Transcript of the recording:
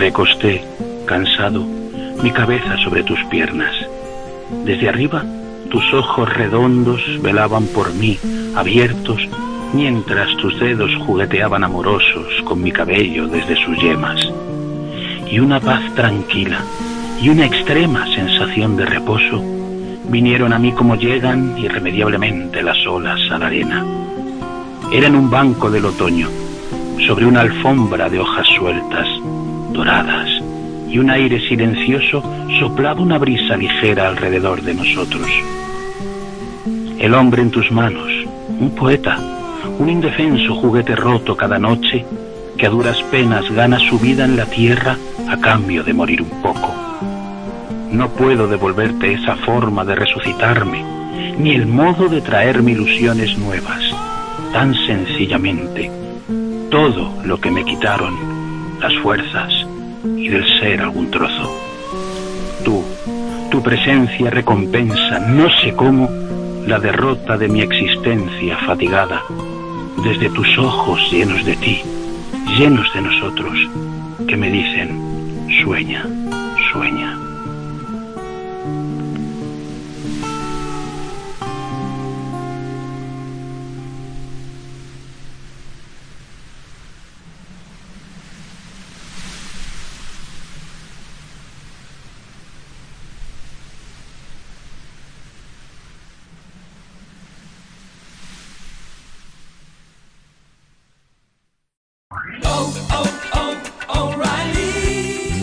Recosté, cansado, mi cabeza sobre tus piernas. Desde arriba, tus ojos redondos velaban por mí, abiertos, mientras tus dedos jugueteaban amorosos con mi cabello desde sus yemas. Y una paz tranquila y una extrema sensación de reposo vinieron a mí como llegan irremediablemente las olas a la arena. Era en un banco del otoño, sobre una alfombra de hojas sueltas, doradas, y un aire silencioso soplaba una brisa ligera alrededor de nosotros. El hombre en tus manos, un poeta, un indefenso juguete roto cada noche que a duras penas gana su vida en la tierra a cambio de morir un poco. No puedo devolverte esa forma de resucitarme, ni el modo de traerme ilusiones nuevas, tan sencillamente. Todo lo que me quitaron, las fuerzas y del ser algún trozo. Tú, tu presencia recompensa, no sé cómo, la derrota de mi existencia fatigada, desde tus ojos llenos de ti, llenos de nosotros, que me dicen, sueña, sueña.